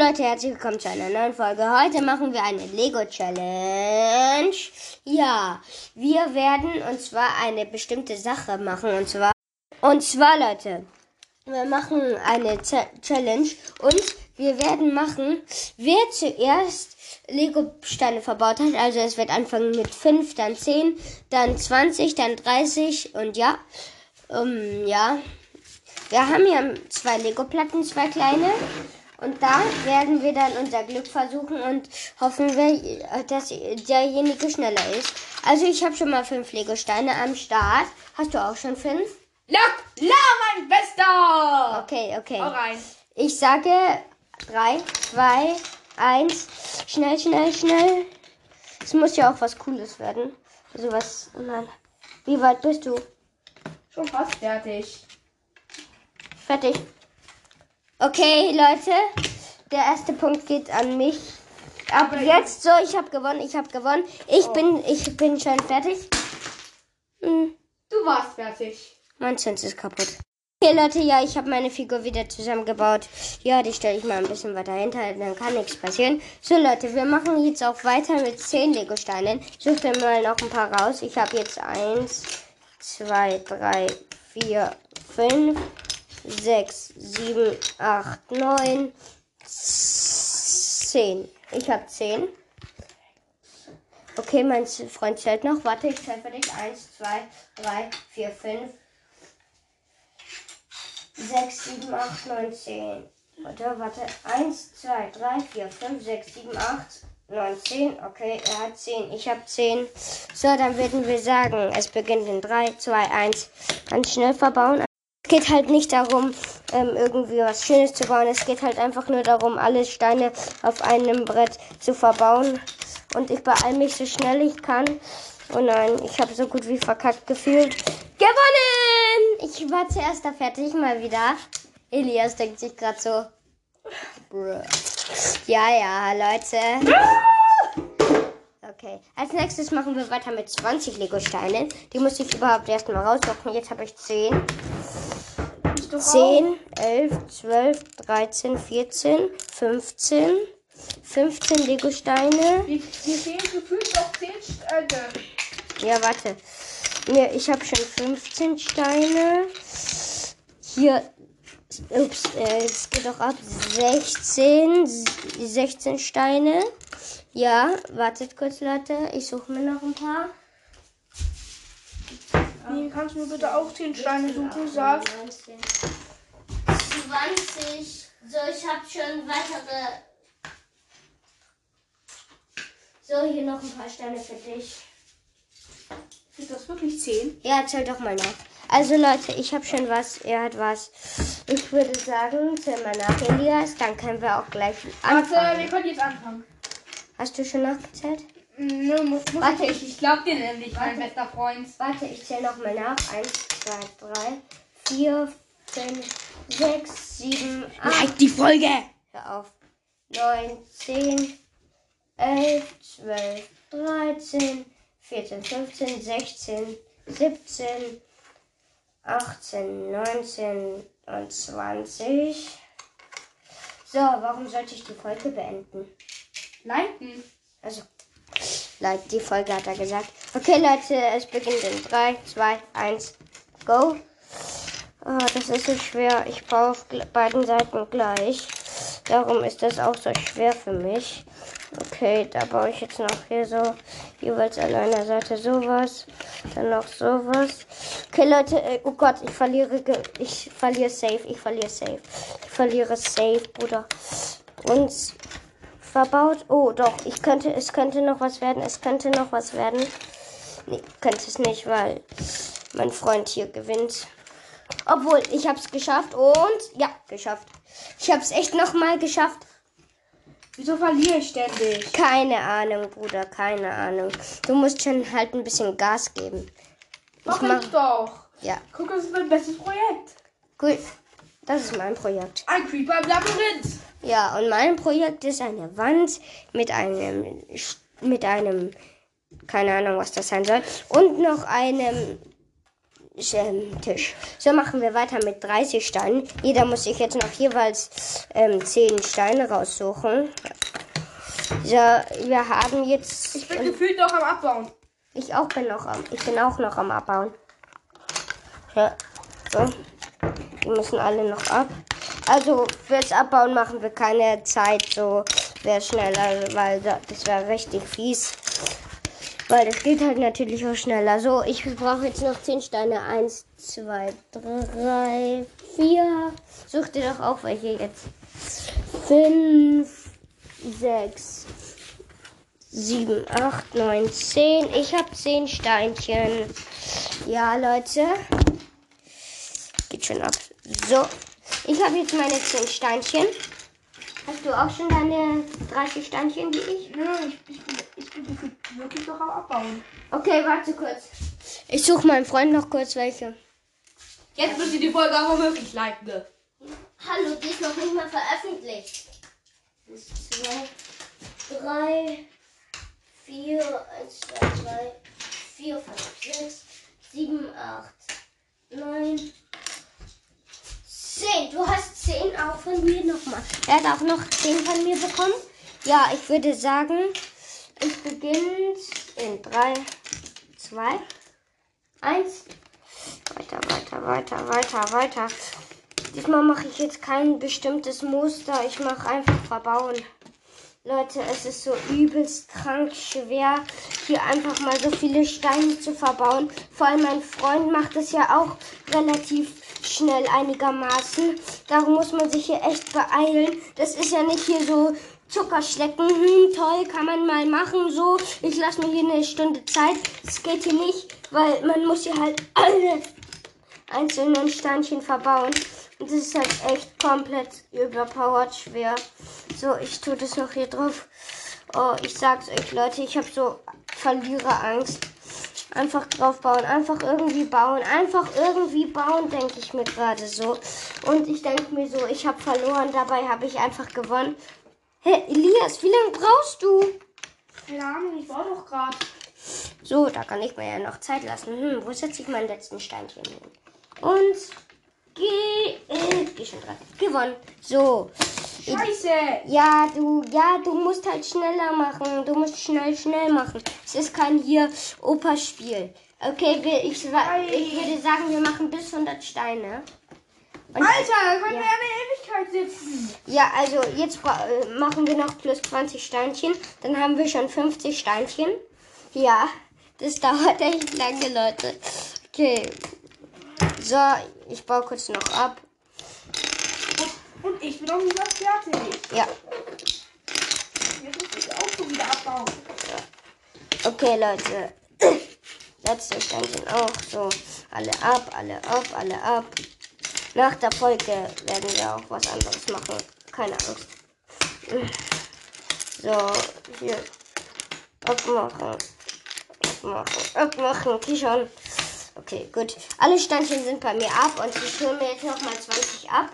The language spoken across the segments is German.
Leute, herzlich willkommen zu einer neuen Folge. Heute machen wir eine Lego Challenge. Ja, wir werden und zwar eine bestimmte Sache machen und zwar und zwar Leute, wir machen eine Z Challenge und wir werden machen, wer zuerst Lego Steine verbaut hat. Also es wird anfangen mit 5, dann 10, dann 20, dann 30 und ja, ähm, ja. Wir haben hier zwei Lego Platten, zwei kleine. Und da werden wir dann unser Glück versuchen und hoffen wir, dass derjenige schneller ist. Also ich habe schon mal fünf Lego-Steine am Start. Hast du auch schon fünf? La, la, mein Bester! Okay, okay. Hau rein. Ich sage drei, zwei, eins. Schnell, schnell, schnell. Es muss ja auch was Cooles werden. Also was. Nein. Wie weit bist du? Schon fast fertig. Fertig. Okay, Leute. Der erste Punkt geht an mich. Ab Aber jetzt so, ich habe gewonnen, ich habe gewonnen. Ich Oh. bin, ich bin schon fertig. Hm, Du warst fertig. mein Zins ist kaputt. Okay, Leute, ja, ich habe meine Figur wieder zusammengebaut. Ja, die stelle ich mal ein bisschen weiter hinter, dann kann nichts passieren. So, Leute, wir machen jetzt auch weiter mit 10 Lego-Steinen. Sucht mir mal noch ein paar raus. Ich habe jetzt 1, 2, 3, 4, 5, 6, 7, 8, 9, 10. Ich habe 10. Okay, mein Freund zählt noch. Warte, ich zähle für dich. 1, 2, 3, 4, 5, 6, 7, 8, 9, 10. Warte, warte. 1, 2, 3, 4, 5, 6, 7, 8, 9, 10. Okay, er hat 10. Ich habe 10. So, dann würden wir sagen, es beginnt in 3, 2, 1. Ganz schnell verbauen. Es geht halt nicht darum, ähm, irgendwie was Schönes zu bauen. Es geht halt einfach nur darum, alle Steine auf einem Brett zu verbauen. Und ich beeile mich so schnell ich kann. Oh nein, ich habe so gut wie verkackt gefühlt. Gewonnen! Ich war zuerst da fertig, mal wieder. Elias denkt sich gerade so. Bruh. Ja, ja, Leute. Okay, als nächstes machen wir weiter mit 20 Lego-Steinen. Die muss ich überhaupt erstmal raussuchen. Jetzt habe ich 10. Bist du 10, 11, 12, 13, 14, 15. 15 Lego-Steine. Mir, fehlen gefühlt noch 10 Steine. Ja, warte. Mir, ich habe schon 15 Steine. Hier, ups, äh, es geht doch ab. 16, 16 Steine. Ja, wartet kurz, Leute. Ich suche mir noch ein paar. Nee, kannst du mir bitte auch 10 Steine suchen, sag. 19, 20. So, ich habe schon weitere. So, hier noch ein paar Steine für dich. Sind das wirklich 10? Ja, erzähl doch mal nach. Also Leute, ich habe schon was, er hat was. Ich würde sagen, zähl mal nach, Elias, dann können wir auch gleich Warte, wir anfangen. können jetzt anfangen. Hast du schon nachgezählt? Nö, muss, muss Warte, ich. Ich glaub dir nämlich, mein bester Freund. Warte, ich zähle noch mal nach. 1, 2, 3, 4, 5, 6, 7, 8. Like die Folge! Hör auf. 9, 10, 11, 12, 13, 14, 15, 16, 17, 18, 19 und 20. So, warum sollte ich die Folge beenden? Liken. Also, like die Folge hat er gesagt. Okay, Leute, es beginnt in 3, 2, 1, go. Ah, das ist so schwer. Ich baue auf beiden Seiten gleich. Darum ist das auch so schwer für mich. Okay, da baue ich jetzt noch hier so jeweils an einer Seite sowas, dann noch sowas. Okay, Leute, äh, oh Gott, ich verliere, ich verliere safe, ich verliere safe, ich verliere safe, Bruder. Und verbaut. Oh, doch, ich könnte, es könnte noch was werden, es könnte noch was werden. Nee, könnte es nicht, weil mein Freund hier gewinnt. Obwohl, ich habe es geschafft und ja, geschafft. Ich habe es echt noch mal geschafft. Wieso verliere ich ständig? Keine Ahnung, Bruder, keine Ahnung. Du musst schon halt ein bisschen Gas geben. Mach mach- ich doch. Ja, Guck, das ist mein bestes Projekt. gut. Das ist mein Projekt. Ein Creeper im Labyrinth. Ja, und mein Projekt ist eine Wand mit einem, mit einem, keine Ahnung, was das sein soll, und noch einem ähm, Tisch. So machen wir weiter mit 30 Steinen. Jeder muss sich jetzt noch jeweils ähm, 10 Steine raussuchen. So, wir haben jetzt. Ich bin gefühlt noch am Abbauen. Ich auch bin noch am. Ich bin auch noch am Abbauen. Ja. So. Die müssen alle noch ab. Also fürs Abbauen machen wir keine Zeit, so wäre schneller, weil da- das wäre richtig fies. Weil das geht halt natürlich auch schneller. So, ich brauche jetzt noch 10 Steine. 1, 2, 3, 4. Such dir doch auch welche jetzt. 5, 6, 7, 8, 9, 10. Ich habe 10 Steinchen. Ja, Leute. Geht schon ab. So. Ich habe jetzt meine 10 Steinchen. Hast du auch schon deine 30 Steinchen wie ich? Nö, ich, ich, bin, ich bin wirklich noch am Abbauen. Okay, warte kurz. Ich suche meinem Freund noch kurz welche. Jetzt müsst ihr die Folge auch wirklich liken. ne? Hallo, die ist noch nicht mal veröffentlicht. Eins, zwei, drei, vier, eins, zwei, drei, vier, fünf, sechs, sieben, acht, neun, zehn. Du hast zehn auch von mir nochmal. Er hat auch noch zehn von mir bekommen. Ja, ich würde sagen, es beginnt in drei, zwei, eins. Weiter, weiter, weiter, weiter, weiter. Diesmal mache ich jetzt kein bestimmtes Muster. Ich mache einfach verbauen. Leute, es ist so übelst krank schwer, hier einfach mal so viele Steine zu verbauen. Vor allem mein Freund macht es ja auch relativ schnell einigermaßen. Darum muss man sich hier echt beeilen. Das ist ja nicht hier so Zuckerschlecken. Hm, toll, kann man mal machen. So, ich lasse mir hier eine Stunde Zeit. Das geht hier nicht, weil man muss hier halt alle einzelnen Steinchen verbauen. Und das ist halt echt komplett überpowered schwer. So, ich tue das noch hier drauf. Oh, ich sag's euch, Leute, ich habe so Verliererangst. Einfach drauf bauen, einfach irgendwie bauen, einfach irgendwie bauen, denke ich mir gerade so. Und ich denke mir so, ich habe verloren, dabei habe ich einfach gewonnen. Hä, Elias, wie lange brauchst du? Keine Ahnung, ich baue doch gerade. So, da kann ich mir ja noch Zeit lassen. Hm, wo setze ich meinen letzten Steinchen hin? Und geh, äh, geh schon dran. Gewonnen. So. Scheiße. Ja, du, ja, du musst halt schneller machen. Du musst schnell, schnell machen. Es ist kein hier Operspiel. Okay, wir, ich, ich würde sagen, wir machen bis 100 Steine. Und Alter, da können Ja. wir eine Ewigkeit sitzen. Ja, also jetzt äh, machen wir noch plus 20 Steinchen. Dann haben wir schon 50 Steinchen. Ja, das dauert echt lange, Leute. Okay. So, ich baue kurz noch ab. Und ich bin auch wieder fertig. Ja, Jetzt muss ich auch schon wieder abbauen. okay, Leute. Letzte Steinchen auch. So, alle ab, alle ab, alle ab. Nach der Folge werden wir auch was anderes machen. Keine Angst. So, hier. Abmachen. Abmachen. Abmachen. Okay, schon. Okay, gut. Alle Steinchen sind bei mir ab und ich hole mir jetzt nochmal 20 ab.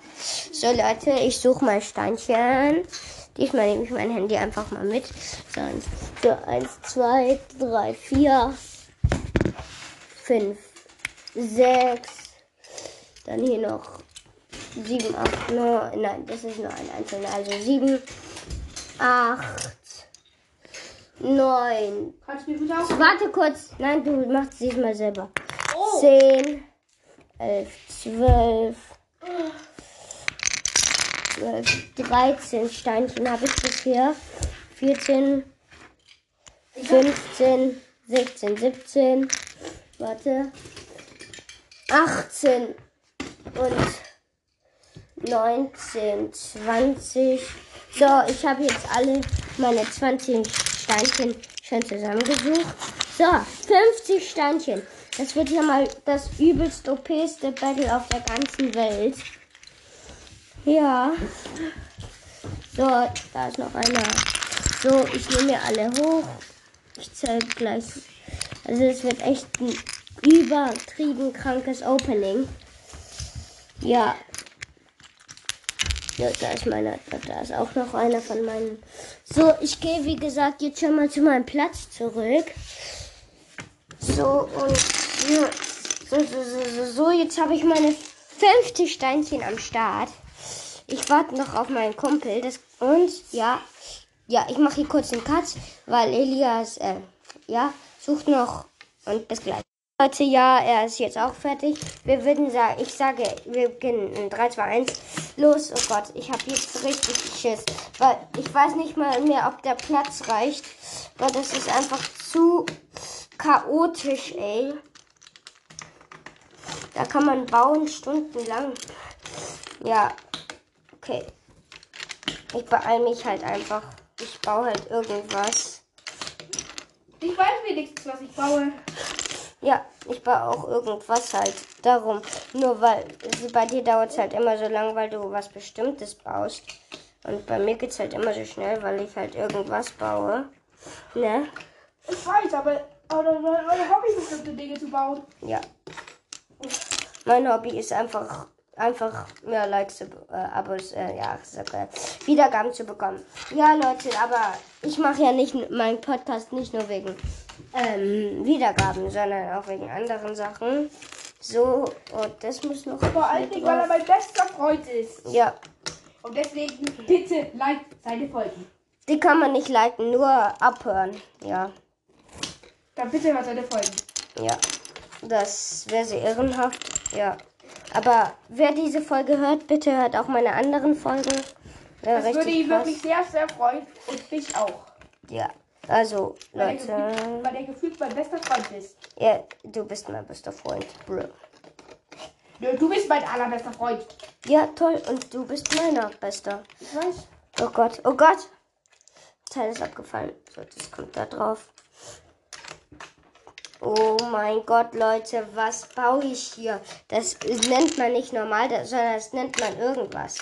So, Leute, ich suche mal Steinchen. Diesmal nehme ich mein Handy einfach mal mit. So, eins, so, eins zwei, drei, vier, fünf, sechs. Dann hier noch sieben, acht, neun. Nein, das ist nur ein einzelner. Also sieben, acht, neun, Kannst du mir bitte auch. Warte kurz. Nein, du machst es diesmal selber. Oh. 10, 11, 12, 12, 13 Steinchen habe ich bisher. 14, 15, 16, 17, warte, 18 und 19, 20. So, ich habe jetzt alle meine 20 Steinchen schon zusammengesucht. So, 50 Steinchen. Das wird ja mal das übelst OPste Battle auf der ganzen Welt. Ja. So, da ist noch einer. So, ich nehme mir alle hoch. Ich zähle gleich. Also es wird echt ein übertrieben krankes Opening. Ja. Ja, da ist meiner, da ist auch noch einer von meinen. So, ich gehe wie gesagt jetzt schon mal zu meinem Platz zurück. So, und jetzt So, so, so, so, so. Jetzt habe ich meine 50 Steinchen am Start. Ich warte noch auf meinen Kumpel. Das, und ja, ja, ich mache hier kurz einen Cut, weil Elias, äh, ja, sucht noch und bis gleich. Leute, ja, er ist jetzt auch fertig. Wir würden sagen, ich sage, wir beginnen in 3, 2, 1. Los, oh Gott, ich habe jetzt richtig Schiss. Weil ich weiß nicht mal mehr, ob der Platz reicht. Weil das ist einfach zu chaotisch, ey. Da kann man bauen stundenlang. Ja, okay. Ich beeile mich halt einfach. Ich baue halt irgendwas. Ich weiß wenigstens, was ich baue. Ja, ich baue auch irgendwas halt. Darum. Nur weil also bei dir dauert es halt immer so lang, weil du was Bestimmtes baust. Und bei mir geht es halt immer so schnell, weil ich halt irgendwas baue. Ne? Ich weiß, aber, aber meine Hobby ist bestimmte Dinge zu bauen. Ja. Mein Hobby ist einfach, einfach mehr Likes, äh, Abos, äh, ja, äh, Wiedergaben zu bekommen. Ja, Leute, aber ich mache ja nicht meinen Podcast nicht nur wegen ähm, Wiedergaben, sondern auch wegen anderen Sachen. So, und das muss noch. Vor allen Dingen, weil er mein bester Freund ist. Ja, Und deswegen bitte like seine Folgen. die kann man nicht liken, nur abhören. Ja, Dann bitte hört seine Folgen. ja. Das wäre sehr ehrenhaft. Ja. Aber wer diese Folge hört, bitte hört auch meine anderen Folgen. Ja, Das würde ihn wirklich sehr, sehr freuen. Und mich auch. Ja, also, Weil Leute. gefühlt, weil er gefühlt mein bester Freund ist. Ja, du bist mein bester Freund, Bro. Du bist mein allerbester Freund. Ja, toll. Und du bist meiner bester. Ich weiß. Oh Gott, oh Gott. Teil ist abgefallen. So, das kommt da drauf. Oh mein Gott, Leute, was baue ich hier? Das nennt man nicht normal, sondern das nennt man irgendwas.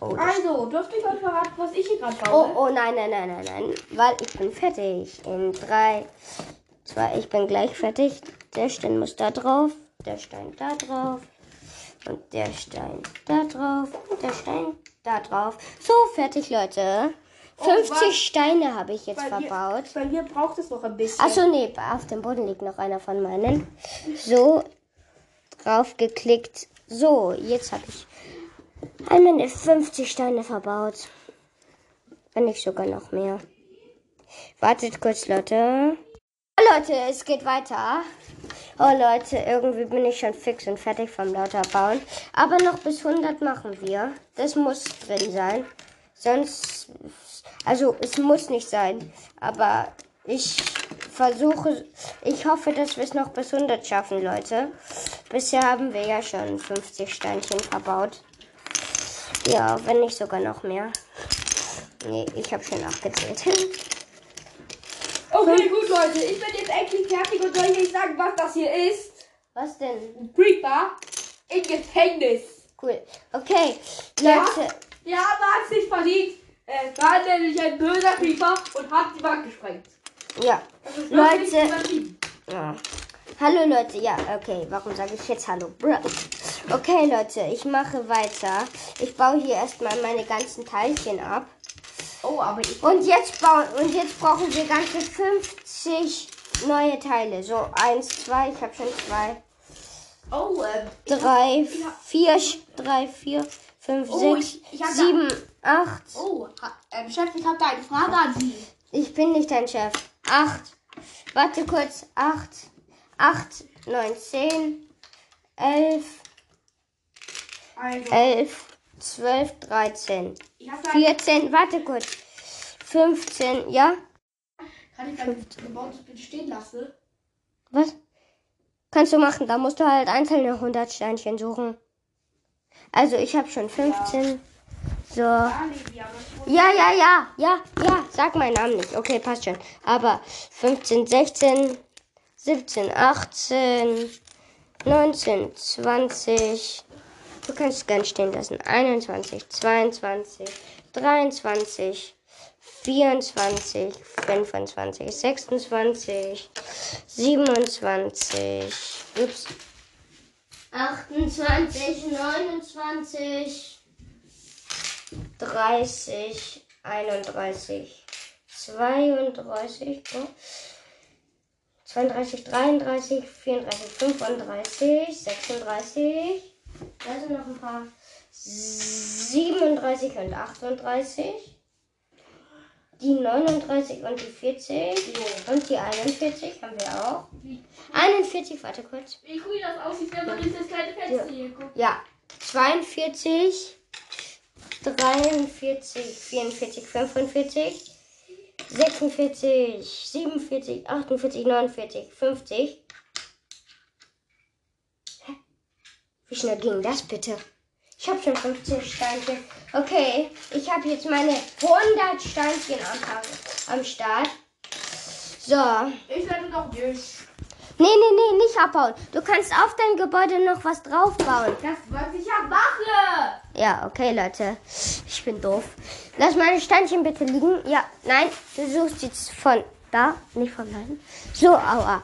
Oh, Also, dürfte ich euch verraten, was ich hier gerade Oh, baue? oh, nein, nein, nein, nein, nein. Weil ich bin fertig. In drei, zwei, ich bin gleich fertig. Der Stein muss da drauf, der Stein da drauf und der Stein da drauf und der Stein da drauf. So, fertig, Leute. Oh, 50 was? Steine habe ich jetzt Bei mir- verbaut. Bei mir braucht es noch ein bisschen. Achso, nee, auf dem Boden liegt noch einer von meinen. So, drauf geklickt. So, jetzt habe ich meine 50 Steine verbaut. Wenn nicht sogar noch mehr. Wartet kurz, Leute. Oh, Leute, es geht weiter. Oh, Leute, irgendwie bin ich schon fix und fertig vom lauter Bauen. Aber noch bis 100 machen wir. Das muss drin sein. Sonst, also es muss nicht sein. Aber ich versuche, ich hoffe, dass wir es noch bis 100 schaffen, Leute. Bisher haben wir ja schon 50 Steinchen verbaut. Ja, wenn nicht sogar noch mehr. Nee, ich habe schon abgezählt. Okay, gut, Leute. Ich bin jetzt endlich fertig und soll ich euch sagen, was das hier ist? Was denn? Ein Creeper im Gefängnis. Cool. Okay, Ja, Leute. der Arme hat es nicht verdient. Er war nämlich ein böser Creeper und hat die Wand gesprengt. Ja. Leute. ja. Hallo Leute, ja, okay, warum sage ich jetzt Hallo? Bro. Okay, Leute, ich mache weiter. Ich baue hier erstmal meine ganzen Teilchen ab. Oh, aber ich. Und jetzt bauen und jetzt brauchen wir ganze 50 neue Teile. So, eins, zwei, ich habe schon zwei. Oh, ähm. Drei, hab- vier, drei, vier, fünf, Oh, sechs, ich- ich hab da- sieben, acht. Oh, ha- ähm, Chef, ich habe da eine Frage an Sie. Ich bin nicht dein Chef. Acht. Warte kurz. Acht. Acht, neun, zehn, elf, Also, elf, zwölf, dreizehn, ich habe da eine, vierzehn. Warte kurz. 15, ja? Kann ich mein gebautes bitte stehen lassen? Was? Kannst du machen. Da musst du halt einzelne 100 Steinchen suchen. Also ich habe schon 15. So. Ja. Ja, ja, ja, ja. Sag meinen Namen nicht. Okay, passt schon. Aber 15, 16, 17, 18, 19, 20. Du kannst ganz stehen lassen. 21, 22, 23, 24, 25, 26, 27. Ups. 28, 29. 30, 31, 32, oh, 32, 33, 34, 35, 36. Da sind noch ein paar. 37 und 38. Die 39 und die 40. Und die 41 haben wir auch. 41, warte kurz. Wie cool das aussieht, wenn man durch das kleine Fenster hier guckt. Ja, 42, 43, 44, 45, 46, 47, 48, 49, 50. Hä? Wie schnell ging das bitte? Ich habe schon 50 Steinchen. Okay, ich habe jetzt meine 100 Steinchen am, am Start. So. Ich werde noch nicht. Nee, nee, nee, nicht abbauen. Du kannst auf dein Gebäude noch was draufbauen. Das, was ich ja mache. Ja, okay, Leute. Ich bin doof. Lass meine Steinchen bitte liegen. Ja, nein, du suchst jetzt von da, nicht von nein. So, aua.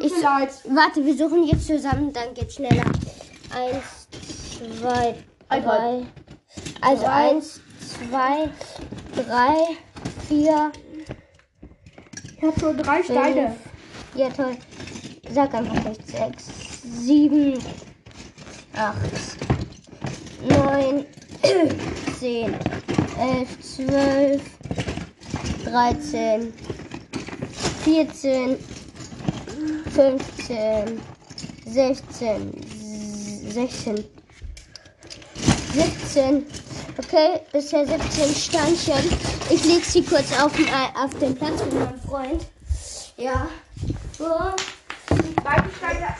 Ich, mir leid. warte, wir suchen jetzt zusammen, dann geht's schneller. Eins, zwei, drei. Also Drei. eins, zwei, drei, vier, Ich habe schon drei fünf. Ja, toll. Sag einfach nicht. Sechs, sieben, acht, neun, zehn, elf, zwölf, dreizehn, vierzehn, fünfzehn, sechzehn, sechzehn, siebzehn. Okay, bisher 17 Steinchen. Ich leg sie kurz auf, den- auf den Platz mit meinem Freund. Ja. So. Beide Steine,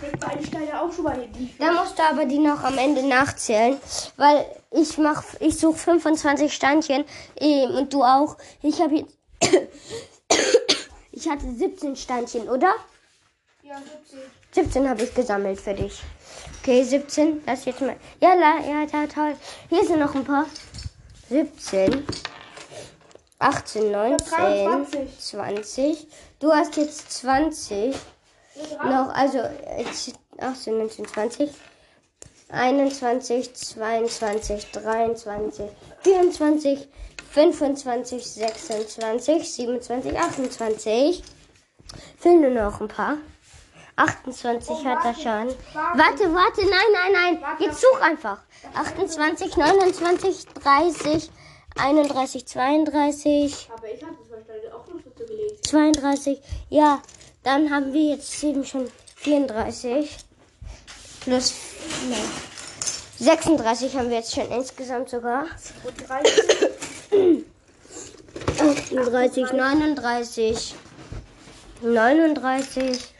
mit auch schon mal hin. Da musst du aber die noch am Ende nachzählen, weil ich mach, ich suche 25 Steinchen und du auch. Ich habe jetzt, ich hatte 17 Steinchen, oder? Ja, 17. 17 habe ich gesammelt für dich. Okay, 17. Das jetzt mal. Ja, la, ja, toll, toll. Hier sind noch ein paar. 17. 18, 19, 23. 20. Du hast jetzt 20. Noch, also äh, 18, 19, 20. 21, 22, 23, 24, 25, 26, 27, 28. Fehlen nur noch ein paar. 28 hat er schon. Warte, warte, nein, nein, nein. Jetzt such einfach. 28, 29, 30, 31, 32, Aber ich habe zwei Steine auch noch dazu gelegt. 32. Ja, dann haben wir jetzt eben schon 34. Plus nein, 36 haben wir jetzt schon insgesamt sogar. Und 13. 38, 39, 39.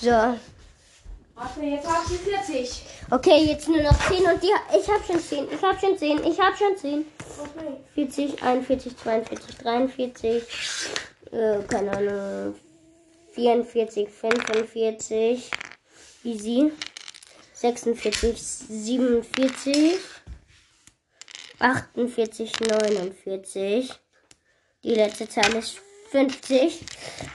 So. Warte, jetzt habe ich 40. Okay, jetzt nur noch 10 und die. Ich habe schon 10. Ich habe schon 10. Ich habe schon 10. Okay. 40, 41, 42, 43. Äh, keine Ahnung. 44, 45. Easy. 46, 47. 48, 49. Die letzte Zahl ist 50.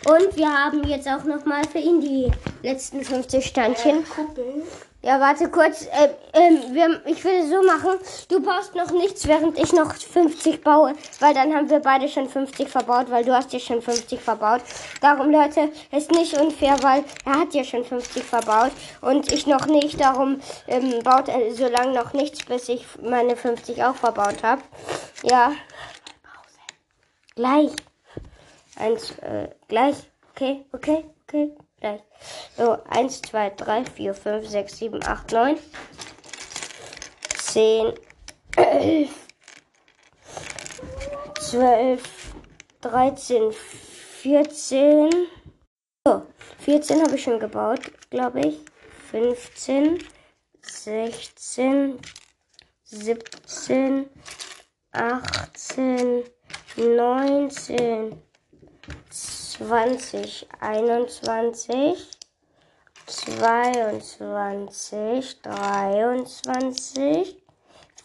Und wir haben jetzt auch nochmal für ihn die letzten 50 Steinchen. Kuppel. Ja, warte kurz. Ähm, ähm, wir, ich will es so machen. Du baust noch nichts, während ich noch 50 baue. Weil dann haben wir beide schon 50 verbaut, weil du hast ja schon 50 verbaut. Darum, Leute, ist nicht unfair, weil er hat ja schon 50 verbaut und ich noch nicht. Darum ähm, baut er so lange noch nichts, bis ich meine 50 auch verbaut habe. Ja. Gleich. Eins, äh, gleich. Okay, okay, okay. So, eins, zwei, drei, vier, fünf, sechs, sieben, acht, neun, zehn, elf, zwölf, dreizehn, vierzehn. So, 14 habe ich schon gebaut, glaube ich. 15, 16, 17, 18, 19, 20, 21, 22, 23,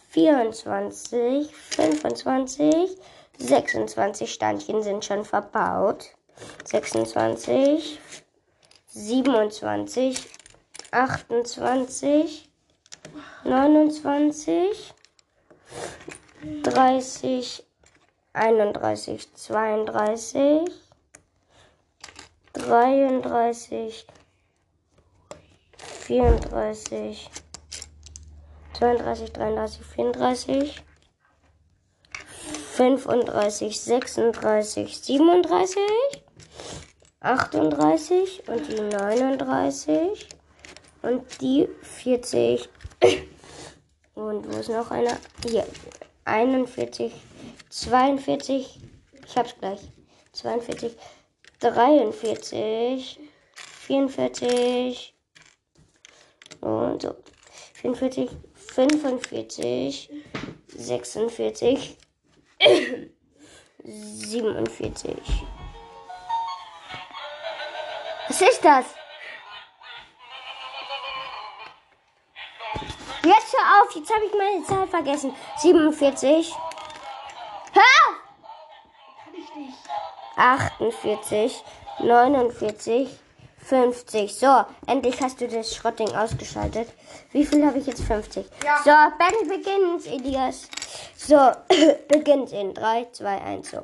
24, 25, 26 Standchen sind schon verbaut. 26, 27, 28, 29, 30, 31, 32, 33, 34, 32, 33, 34, 35, 36, 37, 38 und die 39 und die 40. Und wo ist noch einer? Hier. 41, 42. Ich hab's gleich. 42, 43, 44 und so. 44, 45, 46, 47. Was ist das? Jetzt hör auf, jetzt habe ich meine Zahl vergessen. 47. Hör! Kann ich nicht. 48, 49, 50. So, endlich hast du das Schrottding ausgeschaltet. Wie viel habe ich jetzt? 50. Ja. So, Battle begins, Elias. So, beginnt in 3, 2, 1, so.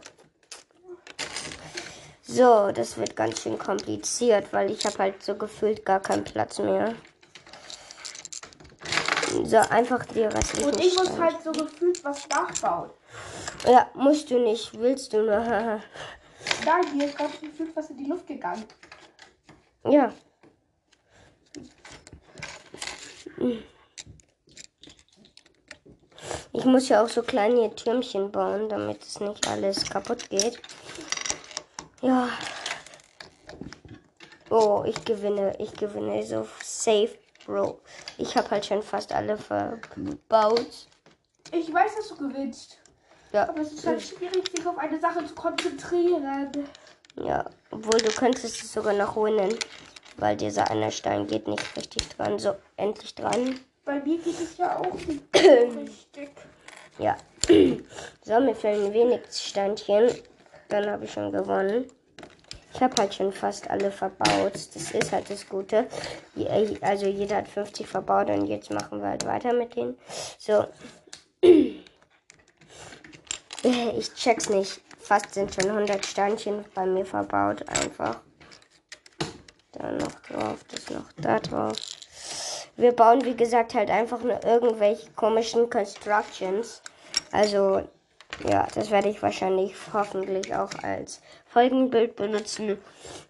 So, das wird ganz schön kompliziert, weil ich habe halt so gefühlt gar keinen Platz mehr. So, einfach die restlichen Und ich muss Steine. halt so gefühlt was nachbauen. Ja, musst du nicht, willst du nur. Nein, hier ist gerade gefühlt was in die Luft gegangen. ja. Ich muss ja auch so kleine Türmchen bauen, damit es nicht alles kaputt geht. Ja. Oh, ich gewinne, ich gewinne so safe, Bro. Ich habe halt schon fast alle verbaut. Ich weiß, dass du gewinnst. Ja. Aber es ist halt schwierig, sich auf eine Sache zu konzentrieren. Ja, obwohl du könntest es sogar noch holen, weil dieser eine Stein geht nicht richtig dran. So, endlich dran. Bei mir geht es ja auch nicht richtig. Ja. So, mir fehlen wenig Steinchen. Dann habe ich schon gewonnen. Ich habe halt schon fast alle verbaut. Das ist halt das Gute. Also jeder hat 50 verbaut und jetzt machen wir halt weiter mit denen. So. Ich check's nicht. Fast sind schon 100 Steinchen bei mir verbaut. Einfach. Da noch drauf, das noch da drauf. Wir bauen, wie gesagt, halt einfach nur irgendwelche komischen Constructions. Also, ja, das werde ich wahrscheinlich hoffentlich auch als Folgenbild benutzen.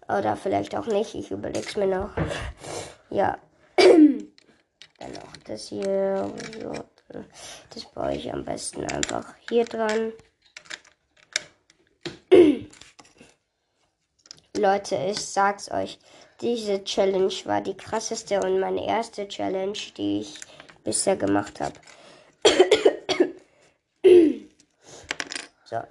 Oder vielleicht auch nicht. Ich überlege es mir noch. Ja. Dann noch das hier. So. Das baue ich am besten einfach hier dran. Leute, ich sag's euch. Diese Challenge war die krasseste und meine erste Challenge, die ich bisher gemacht habe. so.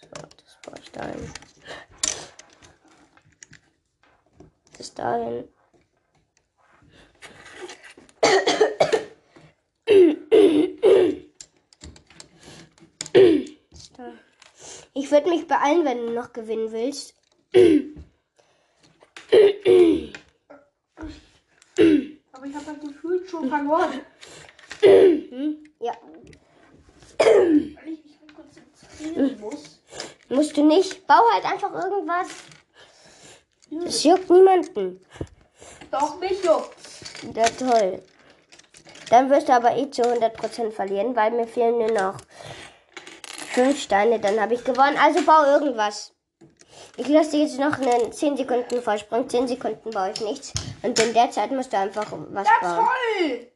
So, das baue ich dahin. Das dahin. Das da. Ich würde mich beeilen, wenn du noch gewinnen willst. Aber ich habe halt gefühlt schon verloren. Ja. Weil ich mich halt konzentrieren muss. Musst du nicht. Bau halt einfach irgendwas. Es juckt niemanden. Doch, mich juckt. Ja, toll. Dann wirst du aber eh zu 100% verlieren, weil mir fehlen nur noch fünf Steine. Dann habe ich gewonnen. Also bau irgendwas. Ich lasse dir jetzt noch einen 10 Sekunden Vorsprung. 10 Sekunden baue ich nichts. Und in der Zeit musst du einfach was Ja, bauen. toll!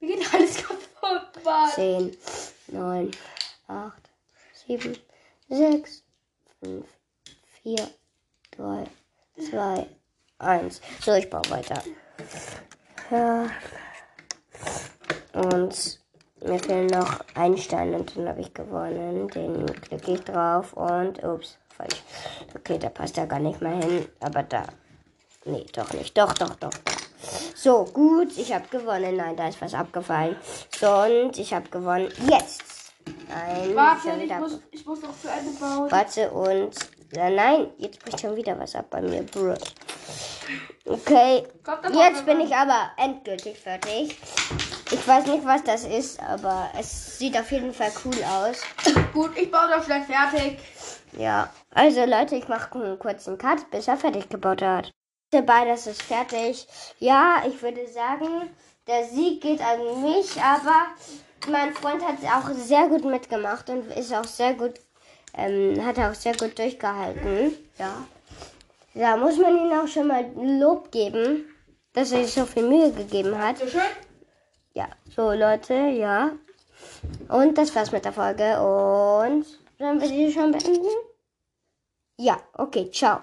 Mir geht alles kaputt, Mann. 10, 9, 8, 7, 6, 5, 4, 3, 2, 1. So, ich baue weiter. Ja. Und mir fehlen noch ein Stein und dann habe ich gewonnen. Den klicke ich drauf und ups, falsch. Okay, da passt er gar nicht mehr hin. Aber da. Nee, doch nicht. Doch, doch, doch. So, gut, ich habe gewonnen. Nein, da ist was abgefallen. So, und ich habe gewonnen. Jetzt. Nein, Warte, ich muss, ich muss noch zu Ende bauen. Warte und. Ja, nein, jetzt bricht schon wieder was ab bei mir, Bro. Okay, jetzt bin ich aber endgültig fertig. Ich weiß nicht, was das ist, aber es sieht auf jeden Fall cool aus. Gut, ich baue das schnell fertig. Ja, also Leute, ich mache einen kurzen Cut, bis er fertig gebaut hat. Dabei, das ist fertig. Ja, ich würde sagen, der Sieg geht an mich, aber mein Freund hat auch sehr gut mitgemacht und ist auch sehr gut, ähm, hat auch sehr gut durchgehalten. Ja. Da muss man ihm auch schon mal Lob geben, dass er sich so viel Mühe gegeben hat. So schön? Ja, so Leute, ja. Und das war's mit der Folge und sollen wir die schon beenden? Ja, okay, ciao.